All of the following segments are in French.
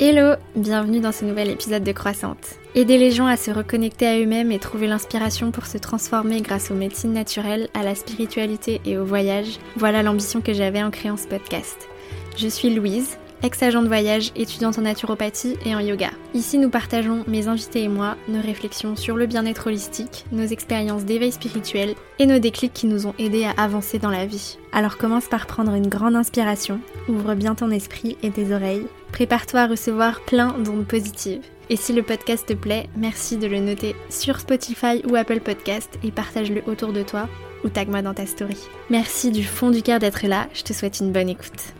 Hello, bienvenue dans ce nouvel épisode de Croissante. Aider les gens à se reconnecter à eux-mêmes et trouver l'inspiration pour se transformer grâce aux médecines naturelles, à la spiritualité et au voyage, voilà l'ambition que j'avais en créant ce podcast. Je suis Louise, ex-agent de voyage, étudiante en naturopathie et en yoga. Ici, nous partageons, mes invités et moi, nos réflexions sur le bien-être holistique, nos expériences d'éveil spirituel et nos déclics qui nous ont aidés à avancer dans la vie. Alors commence par prendre une grande inspiration, ouvre bien ton esprit et tes oreilles Prépare-toi à recevoir plein d'ondes positives. Et si le podcast te plaît, merci de le noter sur Spotify ou Apple Podcast et partage-le autour de toi ou tag-moi dans ta story. Merci du fond du cœur d'être là, je te souhaite une bonne écoute.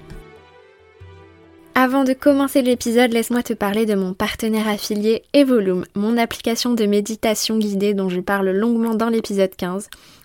Avant de commencer l'épisode, laisse-moi te parler de mon partenaire affilié Evolume, mon application de méditation guidée dont je parle longuement dans l'épisode 15.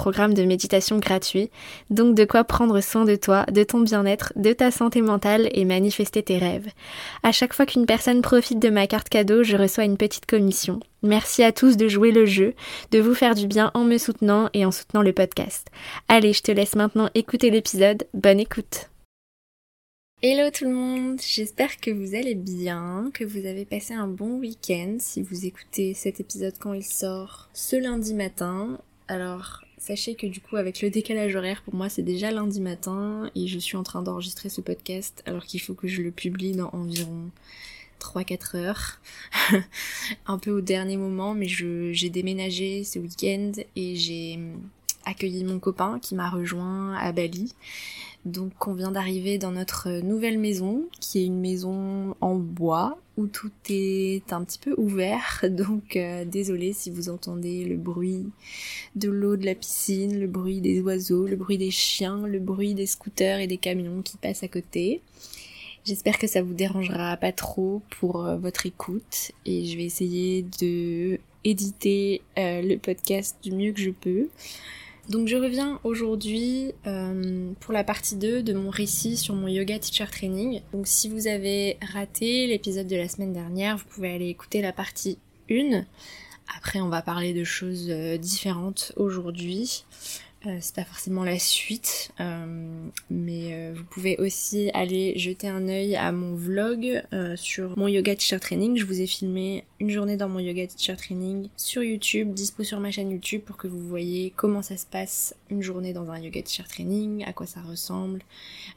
programme de méditation gratuit, donc de quoi prendre soin de toi, de ton bien-être, de ta santé mentale et manifester tes rêves. À chaque fois qu'une personne profite de ma carte cadeau, je reçois une petite commission. Merci à tous de jouer le jeu, de vous faire du bien en me soutenant et en soutenant le podcast. Allez, je te laisse maintenant écouter l'épisode. Bonne écoute. Hello tout le monde, j'espère que vous allez bien, que vous avez passé un bon week-end si vous écoutez cet épisode quand il sort ce lundi matin. Alors Sachez que du coup avec le décalage horaire pour moi c'est déjà lundi matin et je suis en train d'enregistrer ce podcast alors qu'il faut que je le publie dans environ 3-4 heures. un peu au dernier moment mais j'ai déménagé ce week-end et j'ai accueilli mon copain qui m'a rejoint à Bali. Donc on vient d'arriver dans notre nouvelle maison, qui est une maison en bois, où tout est un petit peu ouvert. Donc euh, désolé si vous entendez le bruit de l'eau de la piscine, le bruit des oiseaux, le bruit des chiens, le bruit des scooters et des camions qui passent à côté. J'espère que ça vous dérangera pas trop pour euh, votre écoute et je vais essayer de éditer euh, le podcast du mieux que je peux. Donc je reviens aujourd'hui euh, pour la partie 2 de mon récit sur mon yoga teacher training. Donc si vous avez raté l'épisode de la semaine dernière, vous pouvez aller écouter la partie 1. Après on va parler de choses euh, différentes aujourd'hui. Euh, c'est pas forcément la suite, euh, mais euh, vous pouvez aussi aller jeter un œil à mon vlog sur mon yoga teacher training. Je vous ai filmé une journée dans mon yoga teacher training sur YouTube, dispo sur ma chaîne YouTube pour que vous voyez comment ça se passe une journée dans un yoga teacher training, à quoi ça ressemble,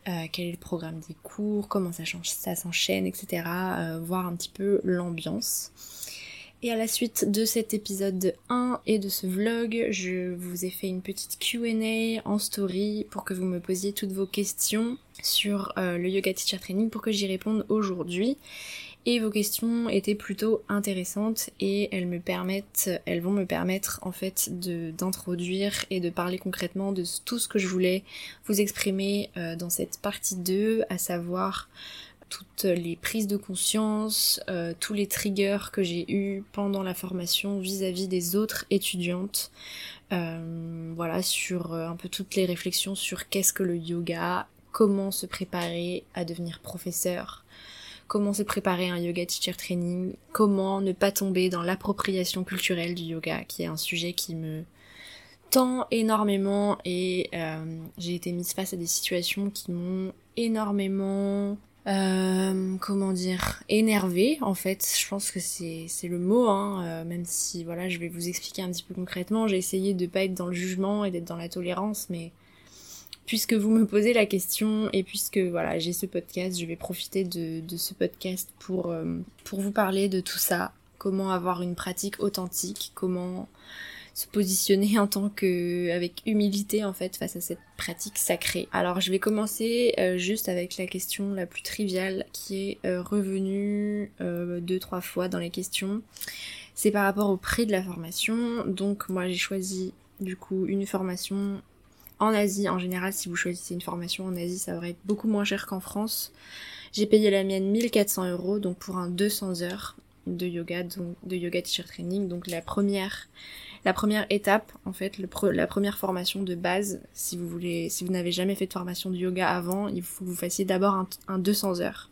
quel est le programme des cours, comment ça change, ça s'enchaîne, etc. voir un petit peu l'ambiance. Et à la suite de cet épisode 1 et de ce vlog, je vous ai fait une petite Q&A en story pour que vous me posiez toutes vos questions sur euh, le Yoga Teacher Training pour que j'y réponde aujourd'hui. Et vos questions étaient plutôt intéressantes et elles me permettent, elles vont me permettre en fait d'introduire et de parler concrètement de tout ce que je voulais vous exprimer euh, dans cette partie 2, à savoir toutes les prises de conscience, euh, tous les triggers que j'ai eus pendant la formation vis-à-vis des autres étudiantes. Euh, voilà, sur euh, un peu toutes les réflexions sur qu'est-ce que le yoga, comment se préparer à devenir professeur, comment se préparer à un yoga teacher training, comment ne pas tomber dans l'appropriation culturelle du yoga, qui est un sujet qui me tend énormément et j'ai été mise face à des situations qui m'ont énormément euh, comment dire, énervé en fait. Je pense que c'est le mot, hein, euh, même si voilà, je vais vous expliquer un petit peu concrètement. J'ai essayé de pas être dans le jugement et d'être dans la tolérance, mais puisque vous me posez la question et puisque voilà, j'ai ce podcast, je vais profiter de, de ce podcast pour euh, pour vous parler de tout ça. Comment avoir une pratique authentique, comment se positionner en tant que avec humilité en fait face à cette pratique sacrée. Alors je vais commencer euh, juste avec la question la plus triviale qui est euh, revenue euh, deux trois fois dans les questions. C'est par rapport au prix de la formation. Donc moi j'ai choisi du coup une formation en Asie. En général si vous choisissez une formation en Asie ça va être beaucoup moins cher qu'en France. J'ai payé la mienne 1400 euros, donc pour un 200 heures de yoga, donc de yoga teacher training. Donc la première, la première étape, en fait, la première formation de base, si vous voulez, si vous n'avez jamais fait de formation de yoga avant, il faut que vous fassiez d'abord un, un 200 heures.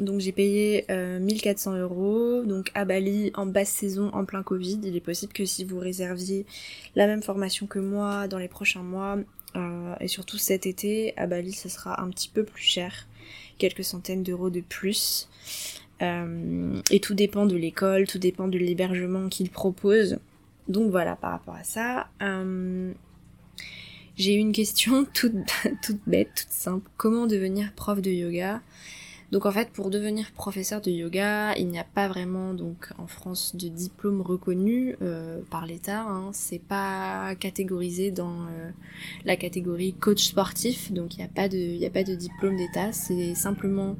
Donc j'ai payé 1400 euh, euros, donc à Bali en basse saison, en plein Covid. Il est possible que si vous réserviez la même formation que moi dans les prochains mois, euh, et surtout cet été, à Bali, ce sera un petit peu plus cher, quelques centaines d'euros de plus. Euh, et tout dépend de l'école, tout dépend de l'hébergement qu'ils proposent. Donc voilà, par rapport à ça. j'ai une question toute, bête, toute simple. Comment devenir prof de yoga? Donc en fait, pour devenir professeur de yoga, il n'y a pas vraiment donc en France de diplôme reconnu euh, par l'État. Hein. C'est pas catégorisé dans euh, la catégorie coach sportif, donc il n'y a pas de diplôme d'État. C'est simplement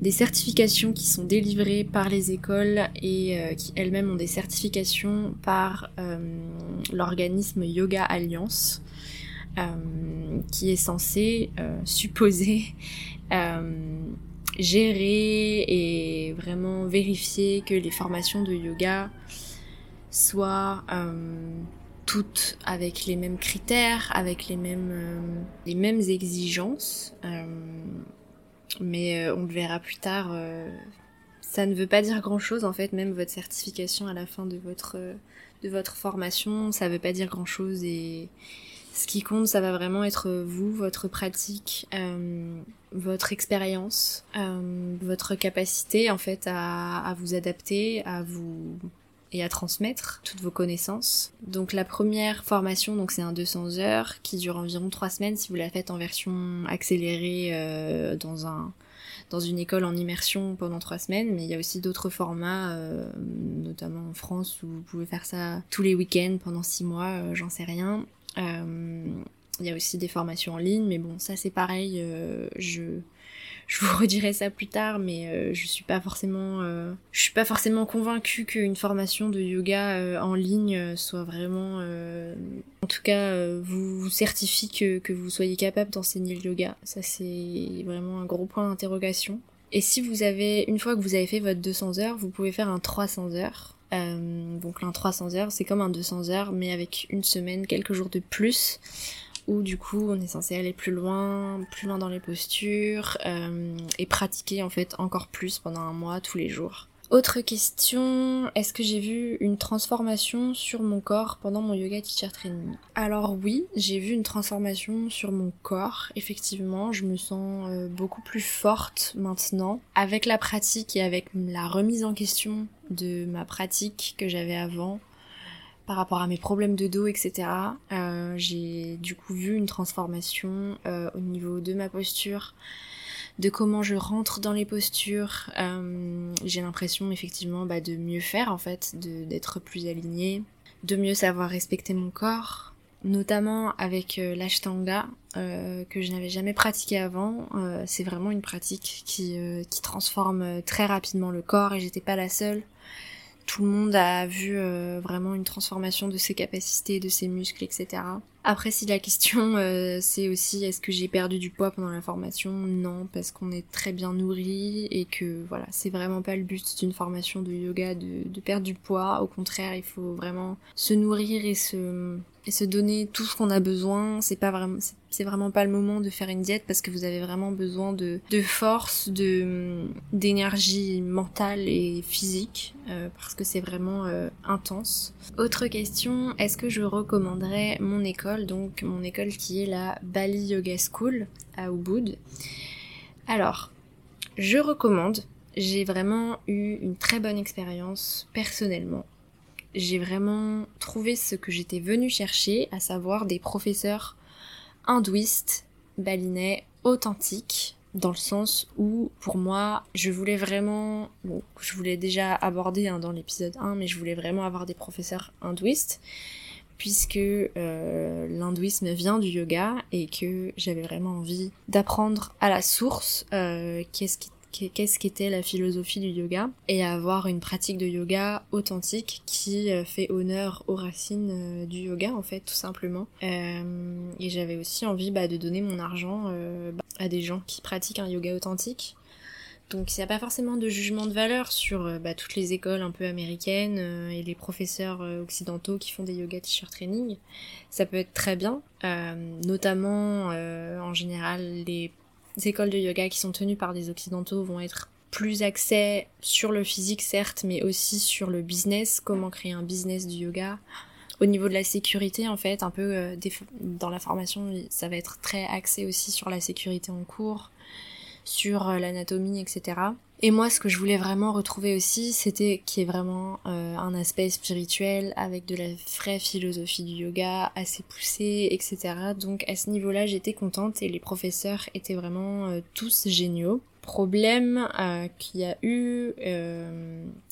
des certifications qui sont délivrées par les écoles et euh, qui elles-mêmes ont des certifications par l'organisme Yoga Alliance. qui est censé supposer gérer et vraiment vérifier que les formations de yoga soient euh, toutes avec les mêmes critères, avec les mêmes, euh, les mêmes exigences. Euh, mais on le verra plus tard. ça ne veut pas dire grand chose en fait, même votre certification à la fin de votre, de votre formation, ça veut pas dire grand chose et ce qui compte, ça va vraiment être vous, votre pratique, euh, votre expérience, euh, votre capacité en fait à, vous adapter, à vous et à transmettre toutes vos connaissances. Donc la première formation, donc c'est un 200 heures qui dure environ 3 semaines si vous la faites en version accélérée euh, dans un dans une école en immersion pendant trois semaines, mais il y a aussi d'autres formats, notamment en France, où vous pouvez faire ça tous les week-ends pendant six mois, j'en sais rien. Euh, il y a aussi des formations en ligne, mais bon, ça c'est pareil. Euh, je je vous redirai ça plus tard, mais euh, je suis pas forcément, je suis pas forcément convaincue qu'une formation de yoga en ligne soit vraiment, en tout cas, vous, certifie que, que vous soyez capable d'enseigner le yoga. Ça c'est vraiment un gros point d'interrogation. Et si vous avez, une fois que vous avez fait votre 200 heures, vous pouvez faire un 300 heures. Euh, donc un 300 heures, c'est comme un 200 heures, mais avec une semaine, quelques jours de plus, où du coup on est censé aller plus loin, plus loin dans les postures, euh, et pratiquer en fait encore plus pendant un mois, tous les jours. Autre question, est-ce que j'ai vu une transformation sur mon corps pendant mon yoga teacher training? Alors oui, j'ai vu une transformation sur mon corps. Effectivement, je me sens euh, beaucoup plus forte maintenant avec la pratique et avec la remise en question de ma pratique que j'avais avant par rapport à mes problèmes de dos, etc. Euh, j'ai du coup vu une transformation euh, au niveau de ma posture, de comment je rentre dans les postures. Euh, j'ai l'impression effectivement bah, de mieux faire en fait, d'être plus alignée, de mieux savoir respecter mon corps, notamment avec l'ashtanga que je n'avais jamais pratiqué avant. c'est vraiment une pratique qui, qui transforme très rapidement le corps et j'étais pas la seule tout le monde a vu euh, vraiment une transformation de ses capacités, de ses muscles, etc. Après, si la question euh, c'est aussi est-ce que j'ai perdu du poids pendant la formation, non, parce qu'on est très bien nourri et que voilà, c'est vraiment pas le but d'une formation de yoga de, de perdre du poids. Au contraire, il faut vraiment se nourrir et se et se donner tout ce qu'on a besoin. C'est pas vraiment, c'est vraiment pas le moment de faire une diète parce que vous avez vraiment besoin de, de force, de d'énergie mentale et physique euh, parce que c'est vraiment euh, intense. Autre question, est-ce que je recommanderais mon école, donc mon école qui est la Bali Yoga School à Ubud? Alors, je recommande. J'ai vraiment eu une très bonne expérience personnellement j'ai vraiment trouvé ce que j'étais venue chercher, à savoir des professeurs hindouistes, balinais, authentiques, dans le sens où, pour moi, je voulais vraiment, bon, je voulais déjà aborder hein, dans l'épisode 1, mais je voulais vraiment avoir des professeurs hindouistes, puisque euh, l'hindouisme vient du yoga et que j'avais vraiment envie d'apprendre à la source euh, qu'est-ce qui qu'est-ce qu'était la philosophie du yoga et avoir une pratique de yoga authentique qui euh, fait honneur aux racines euh, du yoga en fait tout simplement. Euh, et j'avais aussi envie bah, de donner mon argent bah, à des gens qui pratiquent un yoga authentique. Donc il n'y a pas forcément de jugement de valeur sur bah, toutes les écoles un peu américaines et les professeurs occidentaux qui font des yoga t-shirt training. Ça peut être très bien, notamment en général les écoles de yoga qui sont tenues par des occidentaux vont être plus axées sur le physique certes, mais aussi sur le business, comment créer un business du yoga. Au niveau de la sécurité, en fait, un peu euh, dans la formation, ça va être très axé aussi sur la sécurité en cours, sur euh, l'anatomie, etc. Et moi, ce que je voulais vraiment retrouver aussi, c'était qu'il y ait vraiment euh, un aspect spirituel avec de la vraie philosophie du yoga assez poussée, etc. Donc à ce niveau-là, j'étais contente et les professeurs étaient vraiment euh, tous géniaux. Problème euh, qu'il y a eu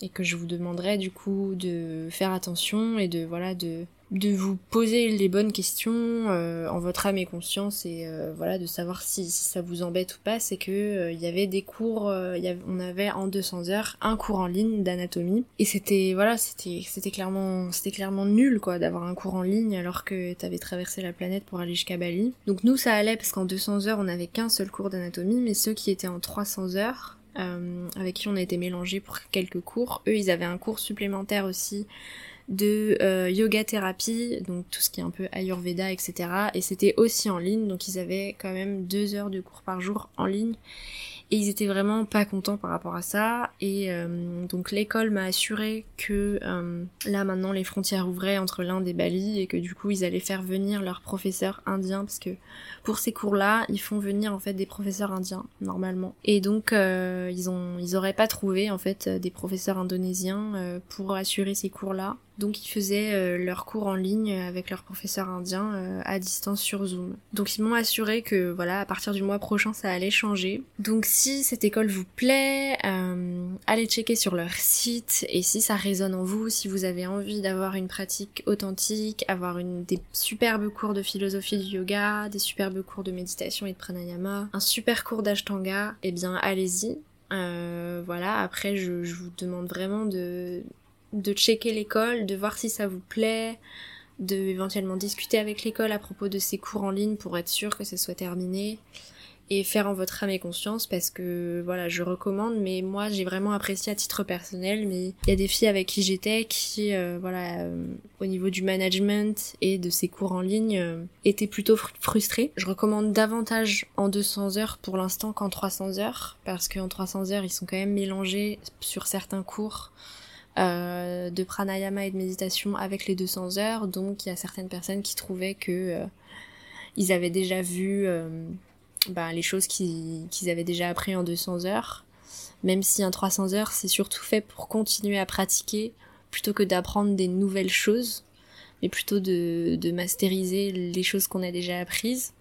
et que je vous demanderais du coup de faire attention et de voilà de de vous poser les bonnes questions euh, en votre âme et conscience et euh, voilà de savoir si, ça vous embête ou pas c'est que euh, il y avait des cours on avait en 200 heures un cours en ligne d'anatomie et c'était voilà c'était c'était clairement c'était clairement nul quoi d'avoir un cours en ligne alors que t'avais traversé la planète pour aller jusqu'à Bali. Donc nous ça allait parce qu'en 200 heures on avait qu'un seul cours d'anatomie mais ceux qui étaient en 300 heures avec qui on a été mélangés pour quelques cours eux ils avaient un cours supplémentaire aussi de euh, yoga thérapie, donc tout ce qui est un peu Ayurveda, etc. Et c'était aussi en ligne, donc ils avaient quand même deux heures de cours par jour en ligne. Et ils étaient vraiment pas contents par rapport à ça. Et euh, donc l'école m'a assuré que euh, là maintenant les frontières ouvraient entre l'Inde et Bali et que du coup ils allaient faire venir leurs professeurs indiens parce que pour ces cours-là ils font venir en fait des professeurs indiens normalement. Et donc ils ont ils auraient pas trouvé en fait des professeurs indonésiens pour assurer ces cours-là. Donc ils faisaient euh, leurs cours en ligne avec leur professeur indien euh, à distance sur Zoom. Donc ils m'ont assuré que voilà, à partir du mois prochain ça allait changer. Donc si cette école vous plaît, euh, allez checker sur leur site et si ça résonne en vous, si vous avez envie d'avoir une pratique authentique, avoir des superbes cours de philosophie du yoga, des superbes cours de méditation et de pranayama, un super cours d'ashtanga, eh bien allez-y. voilà, après je vous demande vraiment de de checker l'école, de voir si ça vous plaît, de éventuellement discuter avec l'école à propos de ces cours en ligne pour être sûr que ça soit terminé et faire en votre âme et conscience parce que voilà je recommande mais moi j'ai vraiment apprécié à titre personnel mais il y a des filles avec qui j'étais qui euh, voilà euh, au niveau du management et de ces cours en ligne euh, étaient plutôt frustrées. Je recommande davantage en 200 heures pour l'instant qu'en 300 heures parce qu'en 300 heures ils sont quand même mélangés sur certains cours euh, de pranayama et de méditation avec les 200 heures. Donc il y a certaines personnes qui trouvaient que euh, ils avaient déjà vu euh, bah, les choses qu'ils avaient déjà appris en 200 heures. Même si un 300 heures c'est surtout fait pour continuer à pratiquer plutôt que d'apprendre des nouvelles choses, mais plutôt de, de masteriser les choses qu'on a déjà apprises.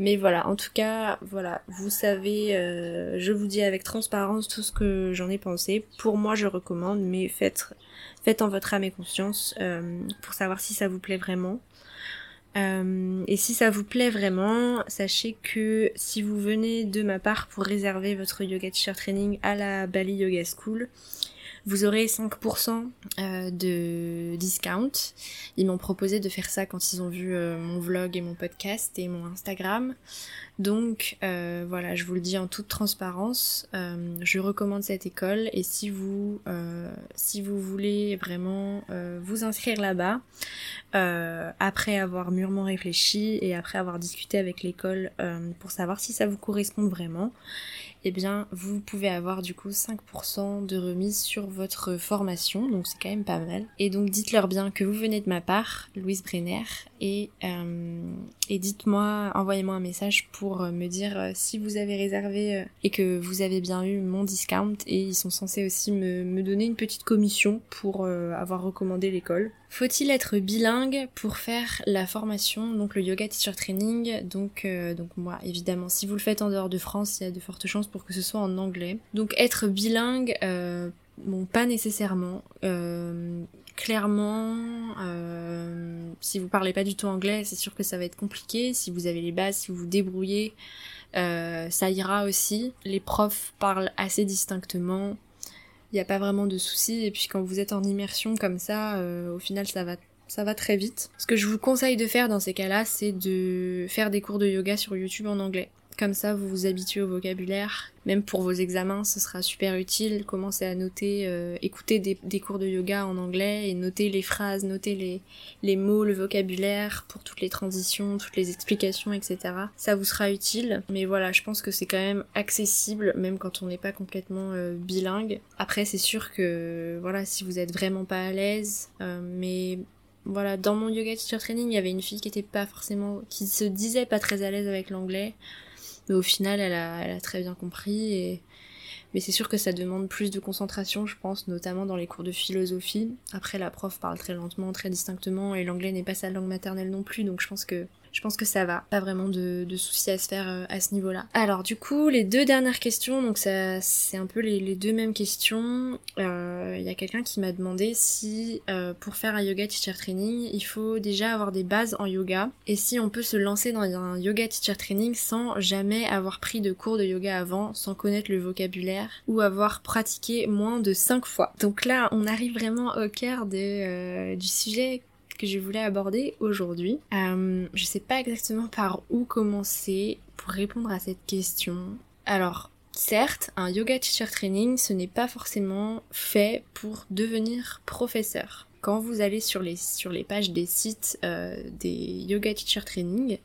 Mais voilà, en tout cas, voilà, vous savez, euh, je vous dis avec transparence tout ce que j'en ai pensé. Pour moi, je recommande, mais faites, faites en votre âme et conscience euh, pour savoir si ça vous plaît vraiment. Euh, et si ça vous plaît vraiment, sachez que si vous venez de ma part pour réserver votre yoga teacher training à la Bali Yoga School, vous aurez 5% euh, de discount. Ils m'ont proposé de faire ça quand ils ont vu euh, mon vlog et mon podcast et mon Instagram. Donc euh, voilà, je vous le dis en toute transparence, je recommande cette école et si vous si vous voulez vraiment vous inscrire là-bas, après avoir mûrement réfléchi et après avoir discuté avec l'école pour savoir si ça vous correspond vraiment, eh bien vous pouvez avoir du coup 5% de remise sur votre formation, donc c'est quand même pas mal. Et donc dites-leur bien que vous venez de ma part, Louise Brenner, et, euh, et dites-moi, envoyez-moi un message pour euh, me dire euh, si vous avez réservé et que vous avez bien eu mon discount, et ils sont censés aussi me, me donner une petite commission pour avoir recommandé l'école. Faut-il être bilingue pour faire la formation, donc le yoga teacher training? Donc, euh, donc moi, évidemment, si vous le faites en dehors de France, il y a de fortes chances pour que ce soit en anglais. Donc être bilingue, euh, Bon, pas nécessairement. Euh, clairement, euh, si vous parlez pas du tout anglais, c'est sûr que ça va être compliqué. Si vous avez les bases, si vous vous débrouillez, euh, ça ira aussi. Les profs parlent assez distinctement. Il n'y a pas vraiment de soucis. Et puis quand vous êtes en immersion comme ça, euh, au final, ça va ça va très vite. Ce que je vous conseille de faire dans ces cas-là, c'est de faire des cours de yoga sur YouTube en anglais. Comme ça, vous vous habituez au vocabulaire. Même pour vos examens, ce sera super utile. Commencez à noter, euh, écouter des, cours de yoga en anglais et noter les phrases, noter les, les mots, le vocabulaire pour toutes les transitions, toutes les explications, etc. Ça vous sera utile. Mais voilà, je pense que c'est quand même accessible, même quand on n'est pas complètement euh, bilingue. Après, c'est sûr que, voilà, si vous êtes vraiment pas à l'aise, euh, mais voilà, dans mon yoga teacher training, il y avait une fille qui était pas forcément, qui se disait pas très à l'aise avec l'anglais. Mais au final, elle a, très bien compris. Mais c'est sûr que ça demande plus de concentration, je pense, notamment dans les cours de philosophie. Après, la prof parle très lentement, très distinctement, et l'anglais n'est pas sa langue maternelle non plus, donc je pense que je pense que ça va. Pas vraiment de, de soucis à se faire euh, à ce niveau-là. Alors du coup, les deux dernières questions, donc ça c'est un peu les, deux mêmes questions. Il euh, y a quelqu'un qui m'a demandé si euh, pour faire un yoga teacher training, il faut déjà avoir des bases en yoga et si on peut se lancer dans un yoga teacher training sans jamais avoir pris de cours de yoga avant, sans connaître le vocabulaire ou avoir pratiqué moins de 5 fois. Donc là, on arrive vraiment au cœur de, euh, du sujet que je voulais aborder aujourd'hui. Euh, je sais pas exactement par où commencer pour répondre à cette question. Alors, certes, un yoga teacher training, ce n'est pas forcément fait pour devenir professeur. Quand vous allez sur les, sur les pages des sites euh, des yoga teacher training,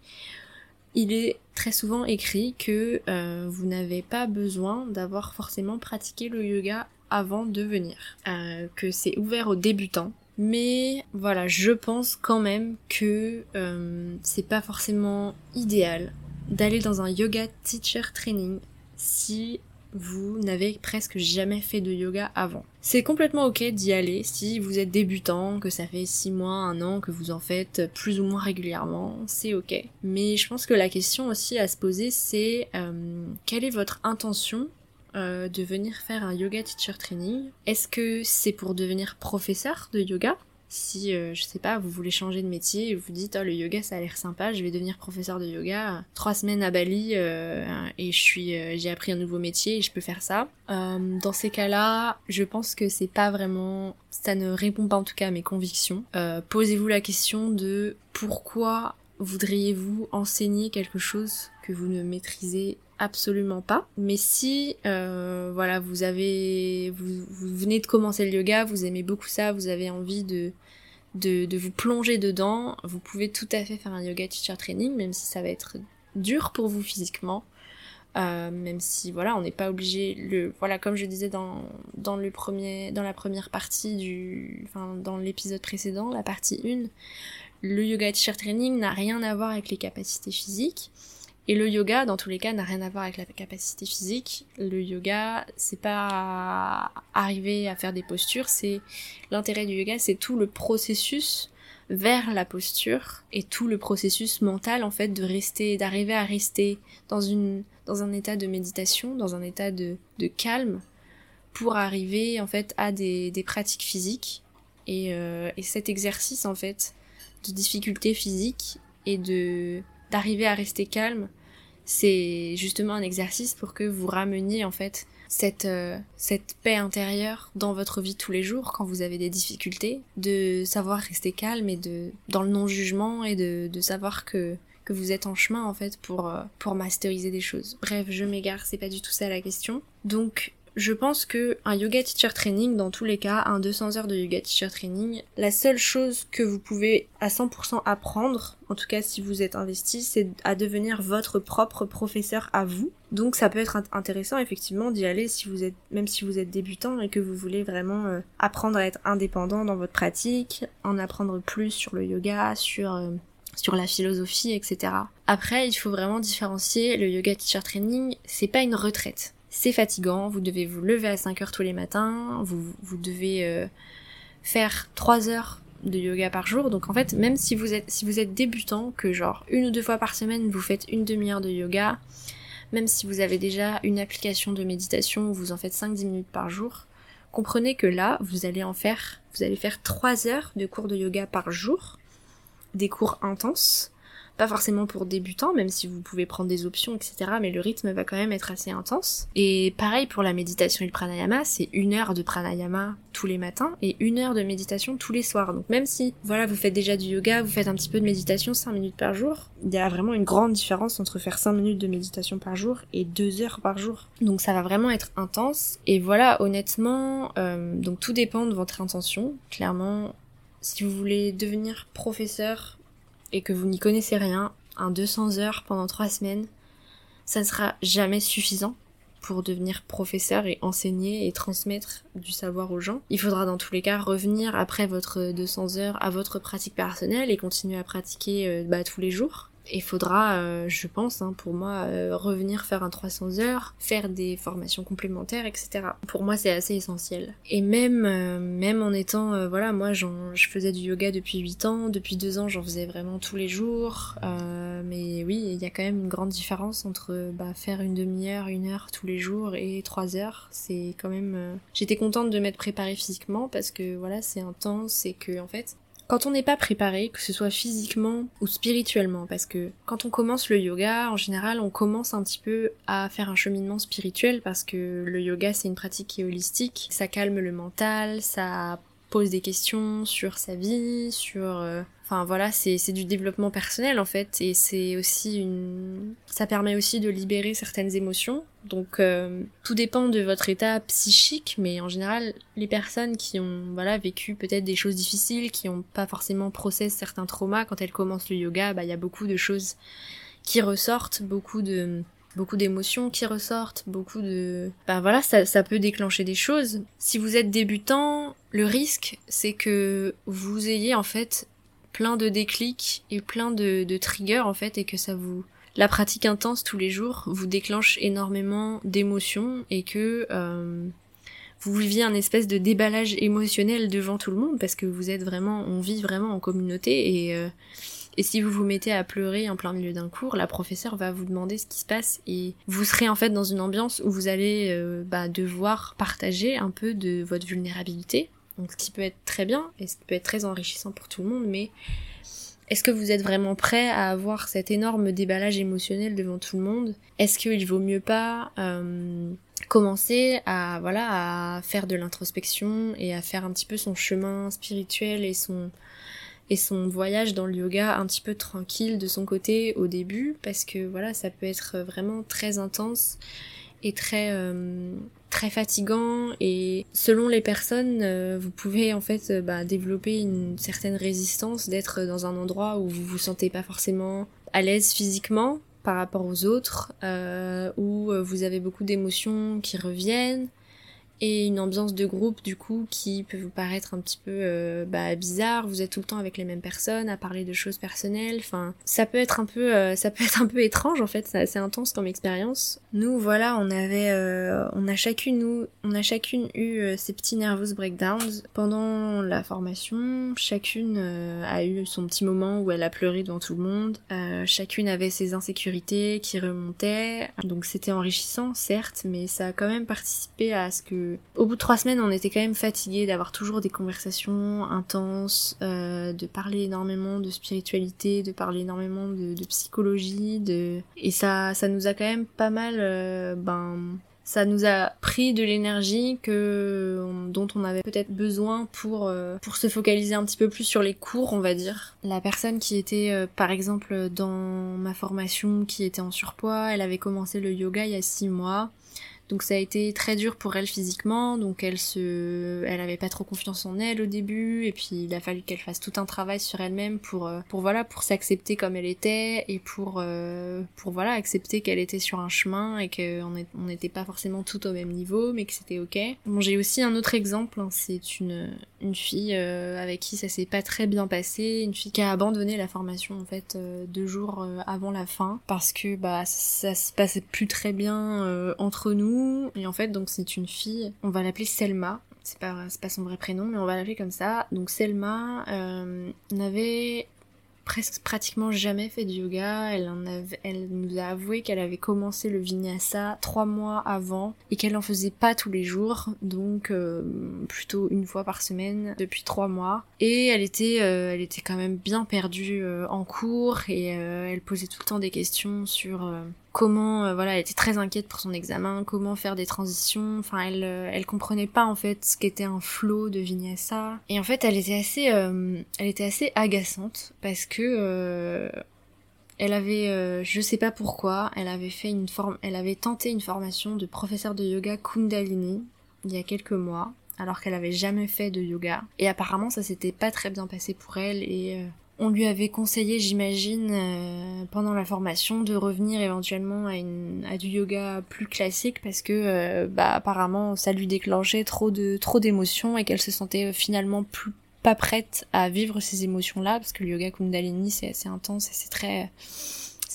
il est très souvent écrit que euh, vous n'avez pas besoin d'avoir forcément pratiqué le yoga avant de venir, euh, que c'est ouvert aux débutants, mais voilà, je pense quand même que euh, c'est pas forcément idéal d'aller dans un yoga teacher training si vous n'avez presque jamais fait de yoga avant. C'est complètement ok d'y aller si vous êtes débutant, que ça fait 6 mois, 1 an, que vous en faites plus ou moins régulièrement, c'est ok. Mais je pense que la question aussi à se poser c'est euh, quelle est votre intention euh, de venir faire un yoga teacher training. Est-ce que c'est pour devenir professeur de yoga? Si, euh, je sais pas, vous voulez changer de métier et vous dites, oh, le yoga ça a l'air sympa, je vais devenir professeur de yoga, trois semaines à Bali euh, et suis, j'ai appris un nouveau métier et je peux faire ça. dans ces cas-là, je pense que c'est pas vraiment, ça ne répond pas en tout cas à mes convictions. Posez-vous la question de pourquoi voudriez-vous enseigner quelque chose que vous ne maîtrisez absolument pas. Mais si, euh, voilà, vous avez, vous, venez de commencer le yoga, vous aimez beaucoup ça, vous avez envie de, de, de vous plonger dedans, vous pouvez tout à fait faire un yoga teacher training, même si ça va être dur pour vous physiquement. Euh, même si voilà on n'est pas obligé le voilà comme je disais dans dans le premier dans la première partie du enfin dans l'épisode précédent la partie 1 le yoga teacher training n'a rien à voir avec les capacités physiques et le yoga, dans tous les cas, n'a rien à voir avec la capacité physique. Le yoga, c'est pas arriver à faire des postures, c'est l'intérêt du yoga, c'est tout le processus vers la posture et tout le processus mental en fait de rester, d'arriver à rester dans une, dans un état de méditation, dans un état de, de calme pour arriver en fait à des, des pratiques physiques et, euh, et cet exercice en fait de difficulté physique et de d'arriver à rester calme, c'est justement un exercice pour que vous rameniez en fait cette, euh, cette paix intérieure dans votre vie tous les jours quand vous avez des difficultés, de savoir rester calme et de dans le non-jugement et de, de savoir que que vous êtes en chemin en fait pour euh, pour masteriser des choses. Bref, je m'égare, c'est pas du tout ça la question. Donc je pense que un yoga teacher training, dans tous les cas, un 200 heures de yoga teacher training, la seule chose que vous pouvez à 100% apprendre, en tout cas si vous êtes investi, c'est à devenir votre propre professeur à vous. Donc ça peut être intéressant effectivement d'y aller si vous êtes, même si vous êtes débutant et que vous voulez vraiment euh, apprendre à être indépendant dans votre pratique, en apprendre plus sur le yoga, sur euh, sur la philosophie, etc. Après, il faut vraiment différencier le yoga teacher training, c'est pas une retraite c'est fatigant, vous devez vous lever à 5 heures tous les matins, vous, devez euh, faire 3 heures de yoga par jour. Donc en fait, même si vous êtes débutant, que genre une ou deux fois par semaine vous faites une demi-heure de yoga, même si vous avez déjà une application de méditation vous en faites 5-10 minutes par jour, comprenez que là, vous allez en faire, vous allez faire 3 heures de cours de yoga par jour, des cours intenses, pas forcément pour débutants, même si vous pouvez prendre des options, etc. Mais le rythme va quand même être assez intense. Et pareil pour la méditation et le pranayama, c'est une heure de pranayama tous les matins et une heure de méditation tous les soirs. Donc même si, voilà, vous faites déjà du yoga, vous faites un petit peu de méditation 5 minutes par jour, il y a vraiment une grande différence entre faire 5 minutes de méditation par jour et 2 heures par jour. Donc ça va vraiment être intense. Et voilà, honnêtement, euh, donc tout dépend de votre intention. Clairement, si vous voulez devenir professeur, et que vous n'y connaissez rien, un 200 heures pendant 3 semaines, ça ne sera jamais suffisant pour devenir professeur et enseigner et transmettre du savoir aux gens. Il faudra dans tous les cas revenir après votre 200 heures à votre pratique personnelle et continuer à pratiquer euh, bah, tous les jours il faudra, euh, je pense, hein, pour moi, euh, revenir faire un 300 heures, faire des formations complémentaires, etc. Pour moi, c'est assez essentiel. Et même, euh, même en étant, voilà, moi, je faisais du yoga depuis 8 ans, depuis 2 ans, j'en faisais vraiment tous les jours. mais oui, il y a quand même une grande différence entre bah, faire une demi-heure, une heure tous les jours et 3 heures. C'est quand même. J'étais contente de m'être préparée physiquement parce que voilà, c'est intense et que en fait, quand on n'est pas préparé, que ce soit physiquement ou spirituellement, parce que quand on commence le yoga, en général, on commence un petit peu à faire un cheminement spirituel, parce que le yoga, c'est une pratique qui holistique, ça calme le mental, ça pose des questions sur sa vie, sur euh, Enfin voilà, c'est du développement personnel en fait, et c'est aussi une, ça permet aussi de libérer certaines émotions. Donc euh, tout dépend de votre état psychique, mais en général, les personnes qui ont voilà vécu peut-être des choses difficiles, qui n'ont pas forcément processé certains traumas quand elles commencent le yoga, bah il y a beaucoup de choses qui ressortent, beaucoup de beaucoup d'émotions qui ressortent, beaucoup de... Ben voilà, ça, ça peut déclencher des choses. Si vous êtes débutant, le risque, c'est que vous ayez en fait plein de déclics et plein de, de triggers en fait et que ça vous la pratique intense tous les jours vous déclenche énormément d'émotions et que euh, vous viviez un espèce de déballage émotionnel devant tout le monde parce que vous êtes vraiment on vit vraiment en communauté et euh, et si vous vous mettez à pleurer en plein milieu d'un cours, la professeure va vous demander ce qui se passe et vous serez en fait dans une ambiance où vous allez euh, bah, devoir partager un peu de votre vulnérabilité donc ce qui peut être très bien et ce qui peut être très enrichissant pour tout le monde, mais est-ce que vous êtes vraiment prêt à avoir cet énorme déballage émotionnel devant tout le monde? Est-ce qu'il vaut mieux pas euh, commencer à voilà à faire de l'introspection et à faire un petit peu son chemin spirituel et son et son voyage dans le yoga un petit peu tranquille de son côté au début? Parce que voilà ça peut être vraiment très intense et très euh, très fatigant et selon les personnes euh, vous pouvez en fait euh, bah, développer une certaine résistance d'être dans un endroit où vous vous sentez pas forcément à l'aise physiquement par rapport aux autres euh, où vous avez beaucoup d'émotions qui reviennent et une ambiance de groupe du coup qui peut vous paraître un petit peu bah, bizarre. Vous êtes tout le temps avec les mêmes personnes à parler de choses personnelles. Enfin ça peut être un peu ça peut être un peu étrange en fait. C'est assez intense comme expérience nous voilà on avait euh, on a chacune nous on a chacune eu ces petits nervous breakdowns pendant la formation. Chacune a eu son petit moment où elle a pleuré devant tout le monde. Chacune avait ses insécurités qui remontaient. Donc c'était enrichissant certes mais ça a quand même participé à ce que au bout de trois semaines, on était quand même fatigué d'avoir toujours des conversations intenses, euh, de parler énormément de spiritualité, de parler énormément de, psychologie, de et ça, ça nous a quand même pas mal, euh, ben, ça nous a pris de l'énergie que dont on avait peut-être besoin pour euh, pour se focaliser un petit peu plus sur les cours on va dire. La personne qui était par exemple dans ma formation qui était en surpoids elle avait commencé le yoga il y a six mois donc ça a été très dur pour elle physiquement, donc elle se, elle avait pas trop confiance en elle au début, et puis il a fallu qu'elle fasse tout un travail sur elle-même pour, euh, pour voilà, pour s'accepter comme elle était et pour, euh, pour voilà, accepter qu'elle était sur un chemin et qu'on n'était pas forcément tout au même niveau, mais que c'était ok. Bon, j'ai aussi un autre exemple, hein, c'est une, une fille euh, avec qui ça s'est pas très bien passé, une fille qui a abandonné la formation en fait deux jours avant la fin. Parce que bah ça se passait plus très bien entre nous et en fait, donc c'est une fille, on va l'appeler Selma. C'est pas, pas son vrai prénom, mais on va l'appeler comme ça. Donc Selma euh, n'avait presque pratiquement jamais fait de yoga. Elle, nous a avoué qu'elle avait commencé le vinyasa trois mois avant et qu'elle en faisait pas tous les jours, donc euh, plutôt une fois par semaine depuis trois mois. Et elle était, euh, elle était quand même bien perdue en cours et elle posait tout le temps des questions sur comment voilà elle était très inquiète pour son examen comment faire des transitions enfin elle elle comprenait pas en fait ce qu'était un flow de vinyasa et en fait elle était assez elle était assez agaçante parce que euh, elle avait, euh, je sais pas pourquoi, elle avait fait une forme, elle avait tenté une formation de professeur de yoga Kundalini il y a quelques mois, alors qu'elle avait jamais fait de yoga. Et apparemment, ça s'était pas très bien passé pour elle et euh, on lui avait conseillé, j'imagine, pendant la formation, de revenir éventuellement à, une, à du yoga plus classique parce que, bah, apparemment, ça lui déclenchait trop de trop d'émotions et qu'elle se sentait finalement plus pas prête à vivre ces émotions-là, parce que le yoga Kundalini, c'est assez intense et c'est très,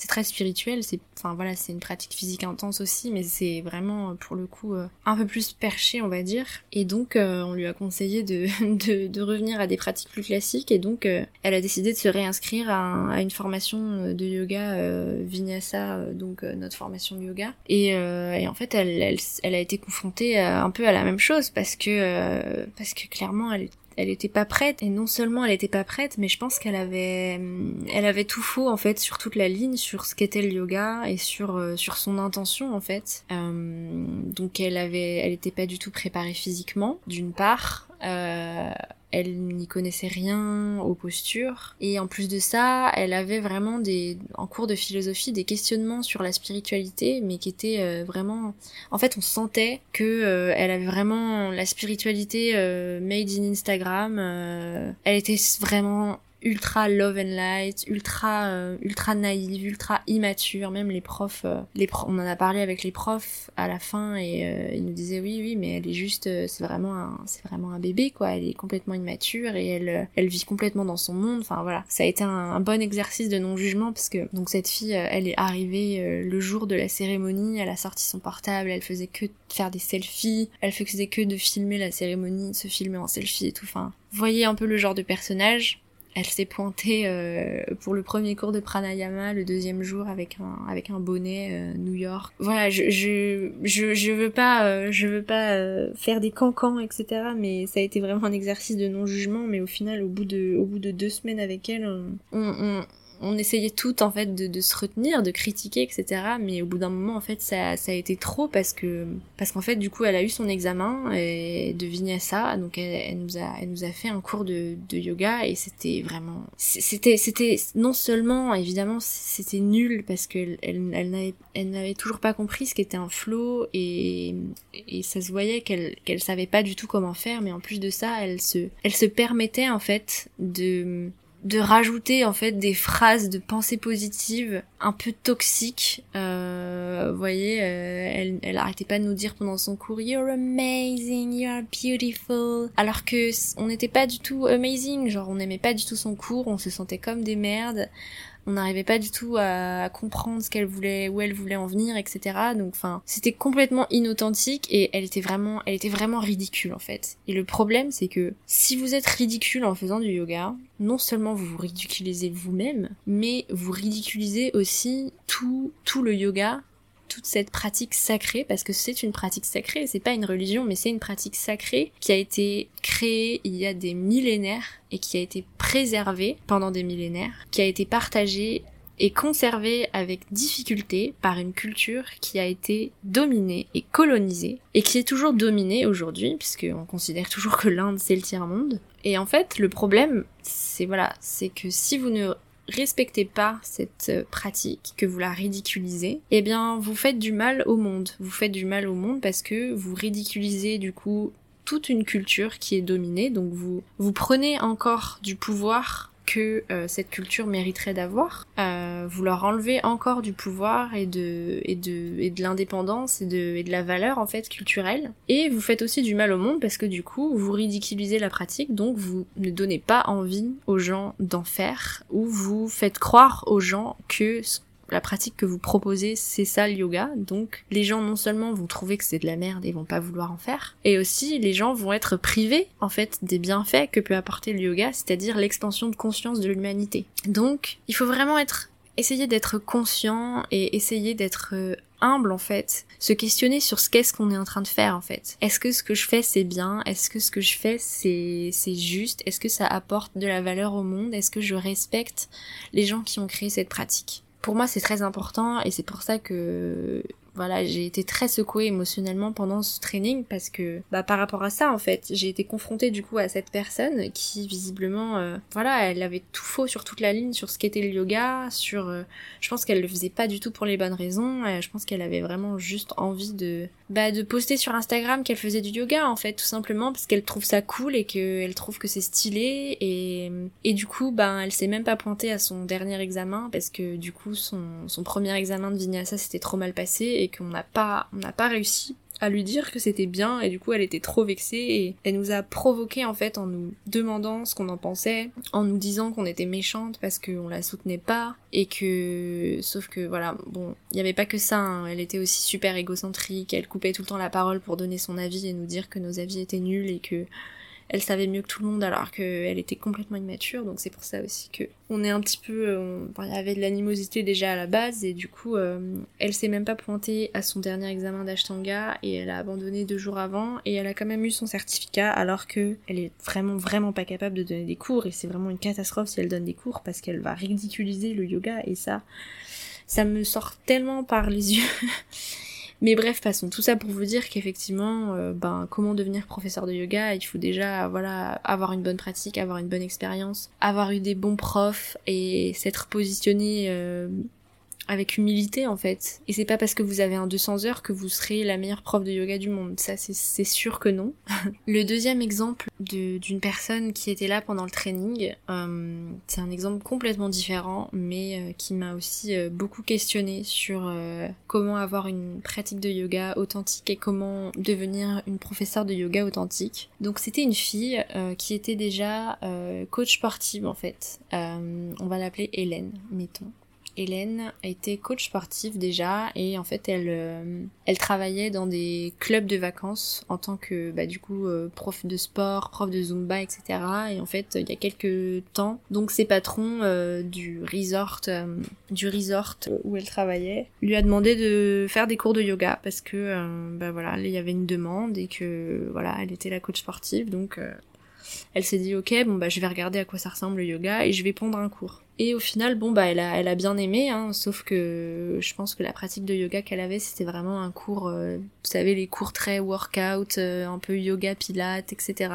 c'est très spirituel. C'est, enfin voilà, c'est une pratique physique intense aussi, mais c'est vraiment pour le coup euh, un peu plus perché, on va dire. Et donc, euh, on lui a conseillé de, de, de, revenir à des pratiques plus classiques. Et donc, euh, elle a décidé de se réinscrire à, à une formation de yoga Vinyasa, donc notre formation de yoga. Et, et en fait, elle, elle, elle, a été confrontée un peu à la même chose parce que parce que clairement, elle elle était pas prête. Et non seulement elle était pas prête mais je pense qu'elle avait hum, elle avait tout faux en fait sur toute la ligne sur ce qu'était le yoga et sur euh, sur son intention en fait. Euh, donc elle avait elle était pas du tout préparée physiquement d'une part euh, elle n'y connaissait rien aux postures. Et en plus de ça, elle avait vraiment des en cours de philosophie des questionnements sur la spiritualité mais qui étaient euh, vraiment en fait, on sentait que euh, elle avait vraiment la spiritualité euh, made in Instagram, elle était vraiment ultra love and light, ultra euh, ultra naïve, ultra immature. Même les profs, euh, les on en a parlé avec les profs à la fin et euh, ils nous disaient oui oui mais elle est juste, c'est vraiment un c'est vraiment un bébé quoi. Elle est complètement immature et elle elle vit complètement dans son monde. Enfin voilà, ça a été un, bon exercice de non jugement parce que donc cette fille, elle est arrivée le jour de la cérémonie, elle a sorti son portable, elle faisait que faire des selfies, elle faisait que de filmer la cérémonie, de se filmer en selfie et tout. Enfin, voyez un peu le genre de personnage elle s'est pointée euh, pour le premier cours de pranayama le deuxième jour avec un avec un bonnet euh, New York. Voilà, je je je, je veux pas euh, je veux pas faire des cancans etc. Mais ça a été vraiment un exercice de non jugement. Mais au final, au bout de au bout de deux semaines avec elle, on, on essayait tout en fait de, se retenir, de critiquer, etc. Mais au bout d'un moment, en fait, ça, ça a été trop parce que parce qu'en fait, du coup, elle a eu son examen et de Vinyasa, donc elle, nous a elle nous a fait un cours de, de yoga et c'était vraiment c'était c'était non seulement évidemment c'était nul parce que elle, elle n'avait elle n'avait toujours pas compris ce qu'était un flow et et ça se voyait qu'elle qu'elle savait pas du tout comment faire, mais en plus de ça, elle se elle se permettait en fait de de rajouter en fait des phrases de pensée positive un peu toxiques. Euh, vous voyez, euh, elle, elle arrêtait pas de nous dire pendant son cours You're amazing, you're beautiful. Alors que on n'était pas du tout amazing, genre on n'aimait pas du tout son cours, on se sentait comme des merdes on n'arrivait pas du tout à, comprendre ce qu'elle voulait, où elle voulait en venir, etc. Donc, enfin, c'était complètement inauthentique et elle était vraiment, elle était vraiment ridicule en fait. Et le problème, c'est que si vous êtes ridicule en faisant du yoga, non seulement vous vous ridiculisez vous-même, mais vous ridiculisez aussi tout, tout le yoga toute cette pratique sacrée, parce que c'est une pratique sacrée, c'est pas une religion, mais c'est une pratique sacrée qui a été créée il y a des millénaires et qui a été préservée pendant des millénaires, qui a été partagée et conservée avec difficulté par une culture qui a été dominée et colonisée et qui est toujours dominée aujourd'hui puisqu'on considère toujours que l'Inde c'est le tiers monde. Et en fait, le problème, c'est voilà, c'est que si vous ne respectez pas cette euh, pratique, que vous la ridiculisez, eh bien vous faites du mal au monde. Vous faites du mal au monde parce que vous ridiculisez du coup toute une culture qui est dominée, donc vous vous prenez encore du pouvoir que euh, cette culture mériterait d'avoir. Euh, vous leur enlevez encore du pouvoir et de et de et de l'indépendance et de et de la valeur en fait culturelle. Et vous faites aussi du mal au monde parce que du coup vous ridiculisez la pratique, donc vous ne donnez pas envie aux gens d'en faire ou vous faites croire aux gens que la pratique que vous proposez, c'est ça le yoga. Donc les gens non seulement vont trouver que c'est de la merde et vont pas vouloir en faire, et aussi les gens vont être privés en fait des bienfaits que peut apporter le yoga, c'est-à-dire l'expansion de conscience de l'humanité. Donc il faut vraiment être essayer d'être conscient et essayer d'être euh, humble en fait, se questionner sur ce qu'est-ce qu'on est en train de faire en fait. Est-ce que ce que je fais c'est bien? Est-ce que ce que je fais c'est c'est juste? Est-ce que ça apporte de la valeur au monde? Est-ce que je respecte les gens qui ont créé cette pratique? Pour moi c'est très important et c'est pour ça que voilà, j'ai été très secouée émotionnellement pendant ce training parce que bah par rapport à ça en fait, j'ai été confrontée du coup à cette personne qui visiblement euh, voilà, elle avait tout faux sur toute la ligne sur ce qu'était le yoga, sur euh, je pense qu'elle le faisait pas du tout pour les bonnes raisons, euh, je pense qu'elle avait vraiment juste envie de bah de poster sur Instagram qu'elle faisait du yoga en fait tout simplement parce qu'elle trouve ça cool et qu'elle trouve que c'est stylé et et du coup bah elle s'est même pas pointée à son dernier examen parce que du coup son son premier examen de vinyasa s'était trop mal passé qu'on n'a pas, on n'a pas réussi à lui dire que c'était bien et du coup elle était trop vexée et elle nous a provoqué en fait en nous demandant ce qu'on en pensait, en nous disant qu'on était méchante parce qu'on la soutenait pas et que sauf que voilà bon il y avait pas que ça hein. elle était aussi super égocentrique elle coupait tout le temps la parole pour donner son avis et nous dire que nos avis étaient nuls et que elle savait mieux que tout le monde alors qu'elle était complètement immature, donc c'est pour ça aussi que on est un petit peu, euh, il y avait de l'animosité déjà à la base et du coup euh, elle s'est même pas pointée à son dernier examen d'Ashtanga et elle a abandonné deux jours avant et elle a quand même eu son certificat alors que elle est vraiment vraiment pas capable de donner des cours et c'est vraiment une catastrophe si elle donne des cours parce qu'elle va ridiculiser le yoga et ça ça me sort tellement par les yeux Mais bref, passons. Tout ça pour vous dire qu'effectivement, euh, ben, comment devenir professeur de yoga, il faut déjà, voilà, avoir une bonne pratique, avoir une bonne expérience, avoir eu des bons profs et s'être positionné euh, avec humilité en fait. Et c'est pas parce que vous avez un 200 heures que vous serez la meilleure prof de yoga du monde. Ça, c'est sûr que non. le deuxième exemple d'une personne qui était là pendant le training, euh, c'est un exemple complètement différent, mais euh, qui m'a aussi euh, beaucoup questionné sur comment avoir une pratique de yoga authentique et comment devenir une professeure de yoga authentique. Donc c'était une fille qui était déjà coach sportive en fait. on va l'appeler Hélène, mettons. Hélène était coach sportive déjà et en fait elle euh, elle travaillait dans des clubs de vacances en tant que bah du coup euh, prof de sport, prof de zumba etc. Et en fait il y a quelques temps donc ses patrons euh, du resort du resort où elle travaillait lui a demandé de faire des cours de yoga parce que bah voilà il y avait une demande et que voilà elle était la coach sportive donc elle s'est dit ok bon bah je vais regarder à quoi ça ressemble le yoga et je vais prendre un cours. Et au final bon bah elle a, elle a bien aimé hein, sauf que je pense que la pratique de yoga qu'elle avait c'était vraiment un cours, euh, vous savez les cours très workout, euh, un peu yoga pilates etc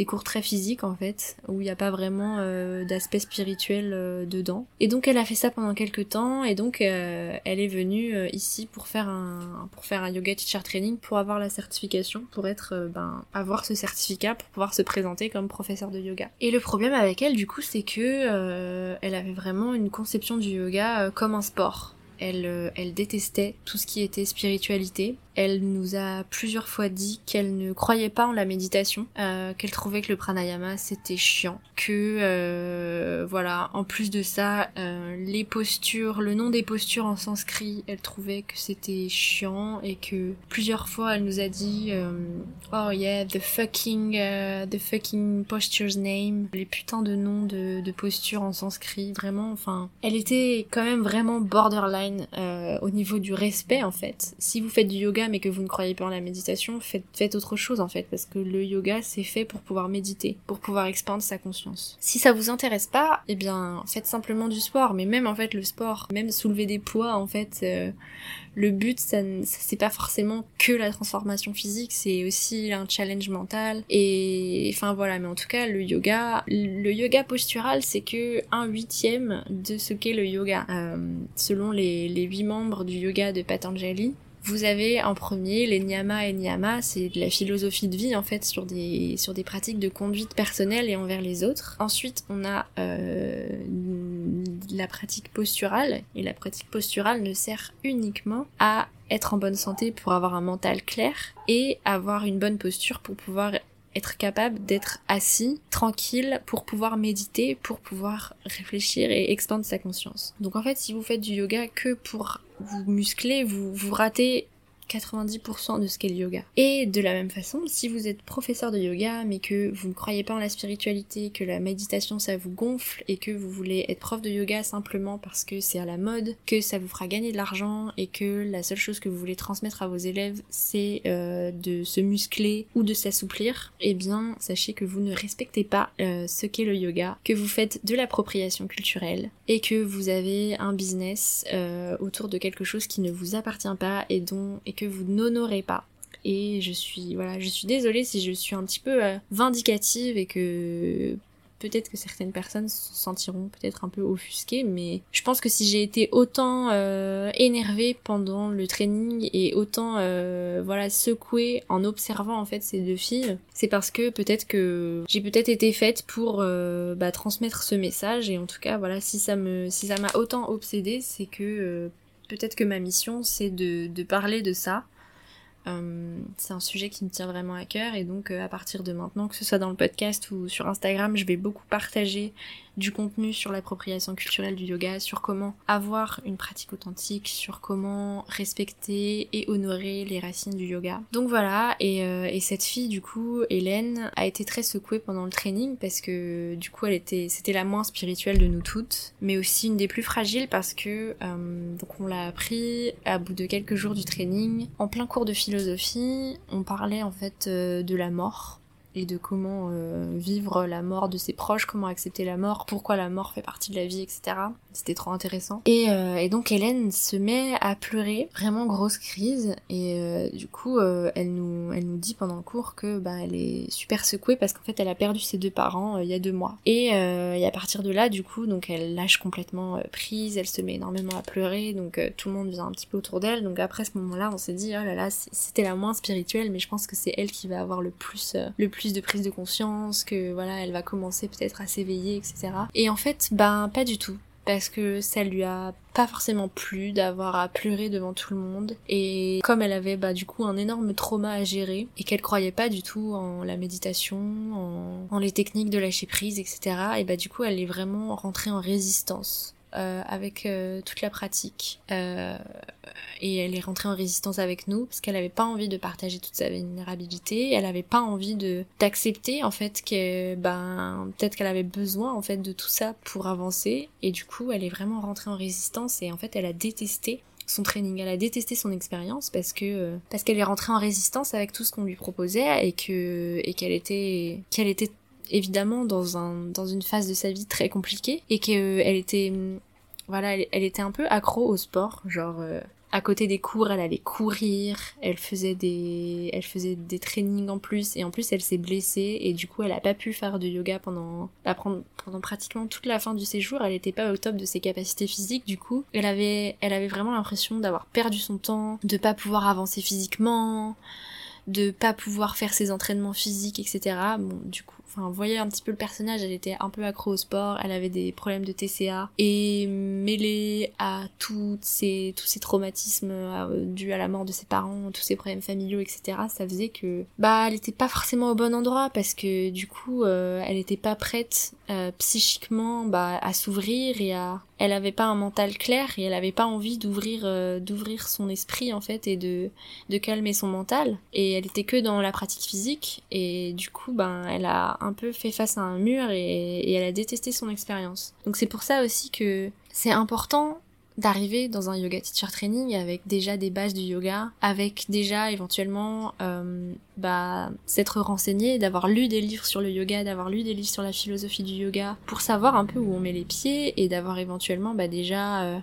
des cours très physiques en fait, où il n'y a pas vraiment euh, d'aspect spirituel euh, dedans. Et donc elle a fait ça pendant quelques temps, et donc euh, elle est venue ici pour faire un pour faire un yoga teacher training pour avoir la certification, pour être ben avoir ce certificat pour pouvoir se présenter comme professeur de yoga. Et le problème avec elle du coup c'est que elle avait vraiment une conception du yoga comme un sport. Elle, elle détestait tout ce qui était spiritualité. Elle nous a plusieurs fois dit qu'elle ne croyait pas en la méditation, euh, qu'elle trouvait que le pranayama c'était chiant, que euh, voilà, en plus de ça, euh, les postures, le nom des postures en sanskrit, elle trouvait que c'était chiant et que plusieurs fois elle nous a dit oh yeah the fucking the fucking postures name, les putains de noms de, de postures en sanskrit, vraiment, enfin, elle était quand même vraiment borderline au niveau du respect en fait. Si vous faites du yoga mais que vous ne croyez pas en la méditation, faites, faites autre chose en fait, parce que le yoga c'est fait pour pouvoir méditer, pour pouvoir expandre sa conscience. Si ça vous intéresse pas, eh bien faites simplement du sport, mais même en fait le sport, même soulever des poids en fait, euh, le but ça, c'est pas forcément que la transformation physique, c'est aussi un challenge mental et enfin voilà, mais en tout cas le yoga, le yoga postural c'est que un huitième de ce qu'est le yoga, euh, selon les, les huit membres du yoga de Patanjali. Vous avez en premier les niyama et niyama, c'est de la philosophie de vie en fait sur des sur des pratiques de conduite personnelle et envers les autres. Ensuite, on a euh, la pratique posturale et la pratique posturale ne sert uniquement à être en bonne santé pour avoir un mental clair et avoir une bonne posture pour pouvoir être capable d'être assis, tranquille, pour pouvoir méditer, pour pouvoir réfléchir et expandre sa conscience. Donc en fait, si vous faites du yoga que pour vous muscler, vous, vous ratez 90% de ce qu'est le yoga. Et de la même façon, si vous êtes professeur de yoga mais que vous ne croyez pas en la spiritualité, que la méditation ça vous gonfle et que vous voulez être prof de yoga simplement parce que c'est à la mode, que ça vous fera gagner de l'argent et que la seule chose que vous voulez transmettre à vos élèves c'est euh, de se muscler ou de s'assouplir, eh bien sachez que vous ne respectez pas euh, ce qu'est le yoga, que vous faites de l'appropriation culturelle et que vous avez un business euh, autour de quelque chose qui ne vous appartient pas et dont que vous n'honorez pas. Et je suis voilà, je suis désolée si je suis un petit peu euh, vindicative et que peut-être que certaines personnes se sentiront peut-être un peu offusquées, mais je pense que si j'ai été autant euh, énervée pendant le training et autant euh, voilà secouée en observant en fait ces deux filles, c'est parce que peut-être que j'ai peut-être été faite pour bah, transmettre ce message et en tout cas voilà si ça me si ça m'a autant obsédée, c'est que peut-être que ma mission c'est de, parler de ça. Euh, c'est un sujet qui me tient vraiment à cœur et donc euh, à partir de maintenant, que ce soit dans le podcast ou sur Instagram, je vais beaucoup partager du contenu sur l'appropriation culturelle du yoga, sur comment avoir une pratique authentique, sur comment respecter et honorer les racines du yoga. Donc voilà, et, euh, et cette fille du coup, Hélène, a été très secouée pendant le training parce que du coup elle était, c'était la moins spirituelle de nous toutes, mais aussi une des plus fragiles parce que donc on l'a appris à bout de quelques jours du training, en plein cours de philosophie, on parlait en fait euh, de la mort et de comment euh, vivre la mort de ses proches, comment accepter la mort, pourquoi la mort fait partie de la vie, etc. C'était trop intéressant. Et, euh, et, donc Hélène se met à pleurer, vraiment grosse crise, et euh, du coup elle nous elle nous dit pendant le cours que bah elle est super secouée parce qu'en fait elle a perdu ses deux parents il y a deux mois. Et, et, à partir de là du coup donc elle lâche complètement prise, elle se met énormément à pleurer, donc tout le monde vient un petit peu autour d'elle. Donc après ce moment-là on s'est dit oh là là c'était la moins spirituelle, mais je pense que c'est elle qui va avoir le plus le plus de prise de conscience, que voilà, elle va commencer peut-être à s'éveiller, etc. Et en fait, ben pas du tout. Parce que ça lui a pas forcément plu d'avoir à pleurer devant tout le monde. Et comme elle avait bah du coup un énorme trauma à gérer et qu'elle croyait pas du tout en la méditation, en, les techniques de lâcher prise, etc. Et bah du coup elle est vraiment rentrée en résistance. Euh, avec euh, toute la pratique euh, et elle est rentrée en résistance avec nous parce qu'elle avait pas envie de partager toute sa vulnérabilité elle avait pas envie de d'accepter en fait que ben peut-être qu'elle avait besoin en fait de tout ça pour avancer et du coup elle est vraiment rentrée en résistance et en fait elle a détesté son training, elle a détesté son expérience parce que parce qu'elle est rentrée en résistance avec tout ce qu'on lui proposait et que et qu'elle était qu'elle était évidemment dans un dans une phase de sa vie très compliquée et qu'elle était voilà elle, était un peu accro au sport genre euh, à côté des cours, elle allait courir, elle faisait des, elle faisait des trainings en plus, et en plus elle s'est blessée, et du coup elle a pas pu faire de yoga pendant, bah, pendant pratiquement toute la fin du séjour, elle était pas au top de ses capacités physiques, du coup, elle avait, elle avait vraiment l'impression d'avoir perdu son temps, de pas pouvoir avancer physiquement, de pas pouvoir faire ses entraînements physiques, etc. Bon, du coup, enfin, voyez un petit peu le personnage, elle était un peu accro au sport, elle avait des problèmes de TCA, et mêlée à toutes ces, tous ces traumatismes euh, dus à la mort de ses parents, tous ces problèmes familiaux, etc., ça faisait que, bah, elle était pas forcément au bon endroit, parce que, du coup, euh, elle était pas prête, euh, psychiquement, bah, à s'ouvrir et à, elle avait pas un mental clair et elle avait pas envie d'ouvrir euh, d'ouvrir son esprit en fait et de de calmer son mental et elle était que dans la pratique physique et du coup ben elle a un peu fait face à un mur et, et elle a détesté son expérience. Donc c'est pour ça aussi que c'est important d'arriver dans un yoga teacher training avec déjà des bases du yoga, avec déjà éventuellement euh, bah, s'être renseigné, d'avoir lu des livres sur le yoga, d'avoir lu des livres sur la philosophie du yoga, pour savoir un peu où on met les pieds et d'avoir éventuellement bah, déjà euh,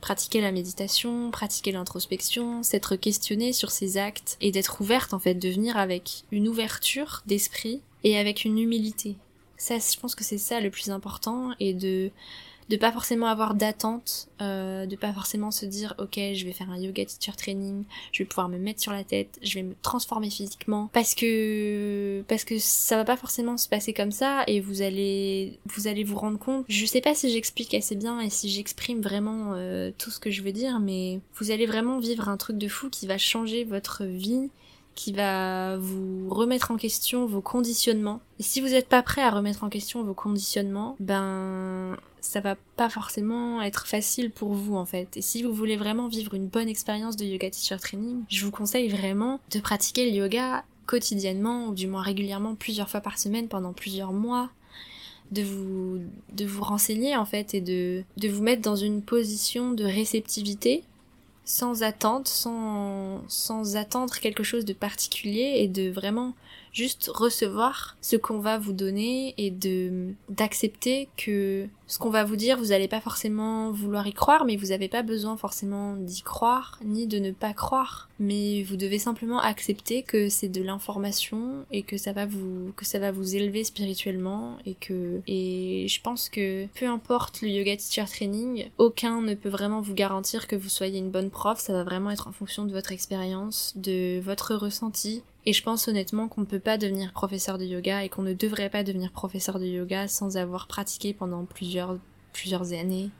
pratiqué la méditation, pratiqué l'introspection, s'être questionné sur ses actes et d'être ouverte en fait, de venir avec une ouverture d'esprit et avec une humilité. Ça, je pense que c'est ça le plus important et de de pas forcément avoir d'attente, euh, de pas forcément se dire ok je vais faire un yoga teacher training, je vais pouvoir me mettre sur la tête, je vais me transformer physiquement parce que parce que ça va pas forcément se passer comme ça et vous allez vous allez vous rendre compte. Je sais pas si j'explique assez bien et si j'exprime vraiment euh, tout ce que je veux dire, mais vous allez vraiment vivre un truc de fou qui va changer votre vie qui va vous remettre en question vos conditionnements. Et si vous n'êtes pas prêt à remettre en question vos conditionnements, ben ça va pas forcément être facile pour vous en fait. Et si vous voulez vraiment vivre une bonne expérience de yoga teacher training, je vous conseille vraiment de pratiquer le yoga quotidiennement ou du moins régulièrement plusieurs fois par semaine pendant plusieurs mois de vous de vous renseigner en fait et de vous mettre dans une position de réceptivité sans attente, sans, sans attendre quelque chose de particulier et de vraiment juste recevoir ce qu'on va vous donner et de d'accepter que ce qu'on va vous dire, vous n'allez pas forcément vouloir y croire, mais vous n'avez pas besoin forcément d'y croire, ni de ne pas croire. Mais vous devez simplement accepter que c'est de l'information et que ça va vous, que ça va vous élever spirituellement et que, et je pense que peu importe le yoga teacher training, aucun ne peut vraiment vous garantir que vous soyez une bonne prof, ça va vraiment être en fonction de votre expérience, de votre ressenti et je pense honnêtement qu'on ne peut pas devenir professeur de yoga et qu'on ne devrait pas devenir professeur de yoga sans avoir pratiqué pendant plusieurs, plusieurs années,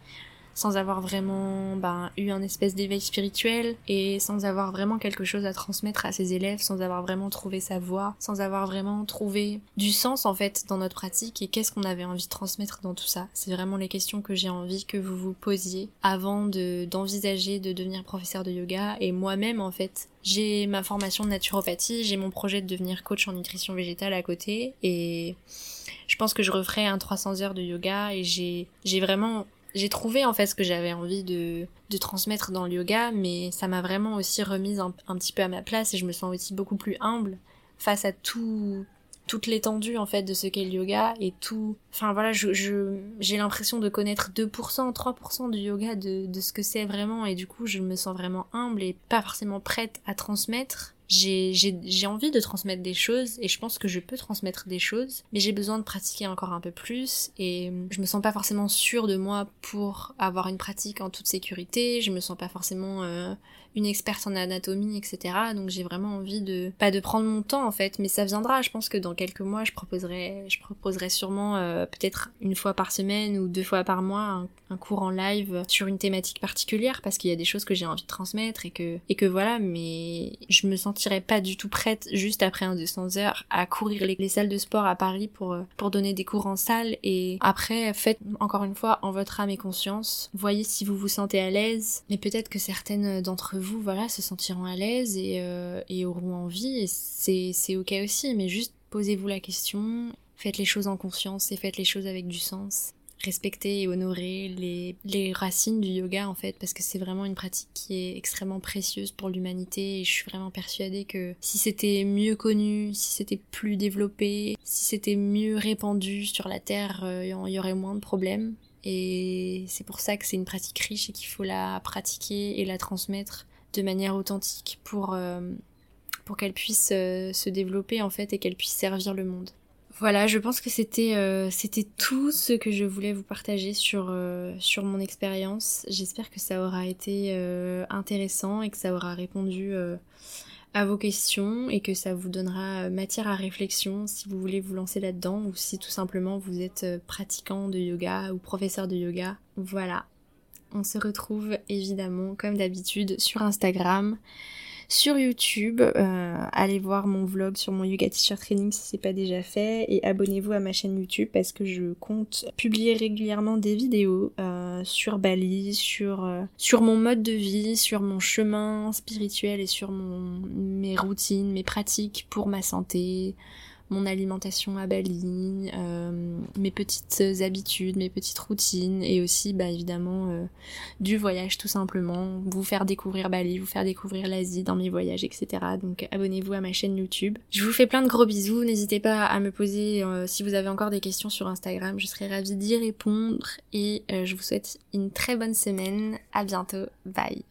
sans avoir vraiment ben, eu un espèce d'éveil spirituel et sans avoir vraiment quelque chose à transmettre à ses élèves, sans avoir vraiment trouvé sa voie, sans avoir vraiment trouvé du sens en fait dans notre pratique et qu'est-ce qu'on avait envie de transmettre dans tout ça. C'est vraiment les questions que j'ai envie que vous vous posiez avant de d'envisager de devenir professeur de yoga et moi-même en fait j'ai ma formation de naturopathie, j'ai mon projet de devenir coach en nutrition végétale à côté et je pense que je referai un 300 heures de yoga et j'ai vraiment j'ai trouvé en fait ce que j'avais envie de, transmettre dans le yoga, mais ça m'a vraiment aussi remise un, un, petit peu à ma place et je me sens aussi beaucoup plus humble face à tout, toute l'étendue en fait de ce qu'est le yoga et tout. Enfin voilà, je, je j'ai l'impression de connaître 2%, 3% du yoga de, de ce que c'est vraiment et du coup je me sens vraiment humble et pas forcément prête à transmettre. J'ai, envie de transmettre des choses et je pense que je peux transmettre des choses, mais j'ai besoin de pratiquer encore un peu plus et je me sens pas forcément sûre de moi pour avoir une pratique en toute sécurité, je me sens pas forcément euh, une experte en anatomie, etc. Donc j'ai vraiment envie de pas de prendre mon temps en fait, mais ça viendra. Je pense que dans quelques mois, je proposerai, je proposerai sûrement euh, peut-être une fois par semaine ou deux fois par mois un, un cours en live sur une thématique particulière parce qu'il y a des choses que j'ai envie de transmettre et que et que voilà. Mais je me sentirais pas du tout prête juste après un 200 heures à courir les, les salles de sport à Paris pour euh, pour donner des cours en salle. Et après faites encore une fois en votre âme et conscience. Voyez si vous vous sentez à l'aise, mais peut-être que certaines d'entre vous voilà, se sentiront à l'aise et, euh, et, auront envie, et c'est ok aussi, mais juste posez-vous la question, faites les choses en conscience et faites les choses avec du sens. Respectez et honorez les, les racines du yoga en fait, parce que c'est vraiment une pratique qui est extrêmement précieuse pour l'humanité et je suis vraiment persuadée que si c'était mieux connu, si c'était plus développé, si c'était mieux répandu sur la Terre, euh, il y aurait moins de problèmes. Et c'est pour ça que c'est une pratique riche et qu'il faut la pratiquer et la transmettre de manière authentique pour, euh, pour qu'elle puisse euh, se développer en fait et qu'elle puisse servir le monde. Voilà, je pense que c'était euh, c'était tout ce que je voulais vous partager sur sur mon expérience. J'espère que ça aura été intéressant et que ça aura répondu à vos questions et que ça vous donnera matière à réflexion si vous voulez vous lancer là-dedans ou si tout simplement vous êtes pratiquant de yoga ou professeur de yoga. Voilà, on se retrouve évidemment comme d'habitude sur Instagram, sur YouTube. Euh, allez voir mon vlog sur mon yoga teacher training si c'est pas déjà fait et abonnez-vous à ma chaîne YouTube parce que je compte publier régulièrement des vidéos euh, sur Bali, sur euh, sur mon mode de vie, sur mon chemin spirituel et sur mon mes routines, mes pratiques pour ma santé mon alimentation à Bali, euh, mes petites habitudes, mes petites routines et aussi bah évidemment euh, du voyage tout simplement, vous faire découvrir Bali, vous faire découvrir l'Asie dans mes voyages, etc. Donc abonnez-vous à ma chaîne YouTube. Je vous fais plein de gros bisous, n'hésitez pas à me poser euh, si vous avez encore des questions sur Instagram, je serai ravie d'y répondre. Et je vous souhaite une très bonne semaine, à bientôt, bye